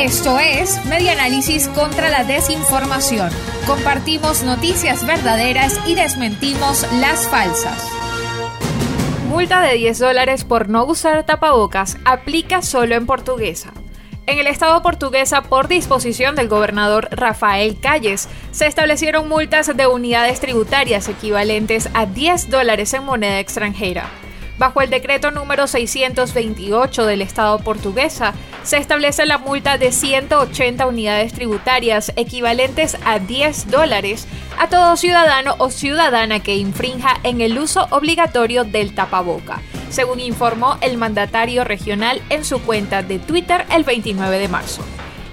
Esto es Medianálisis contra la desinformación. Compartimos noticias verdaderas y desmentimos las falsas. Multa de 10 dólares por no usar tapabocas aplica solo en portuguesa. En el estado portuguesa, por disposición del gobernador Rafael Calles, se establecieron multas de unidades tributarias equivalentes a 10 dólares en moneda extranjera. Bajo el decreto número 628 del Estado portuguesa, se establece la multa de 180 unidades tributarias equivalentes a 10 dólares a todo ciudadano o ciudadana que infrinja en el uso obligatorio del tapaboca, según informó el mandatario regional en su cuenta de Twitter el 29 de marzo.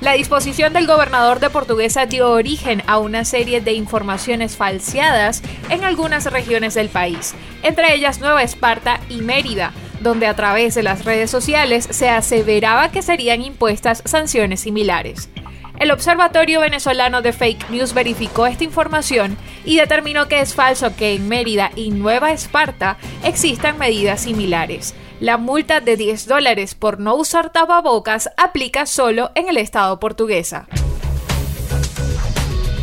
La disposición del gobernador de Portuguesa dio origen a una serie de informaciones falseadas en algunas regiones del país, entre ellas Nueva Esparta y Mérida, donde a través de las redes sociales se aseveraba que serían impuestas sanciones similares. El Observatorio Venezolano de Fake News verificó esta información y determinó que es falso que en Mérida y Nueva Esparta existan medidas similares. La multa de 10 dólares por no usar tapabocas aplica solo en el estado portuguesa.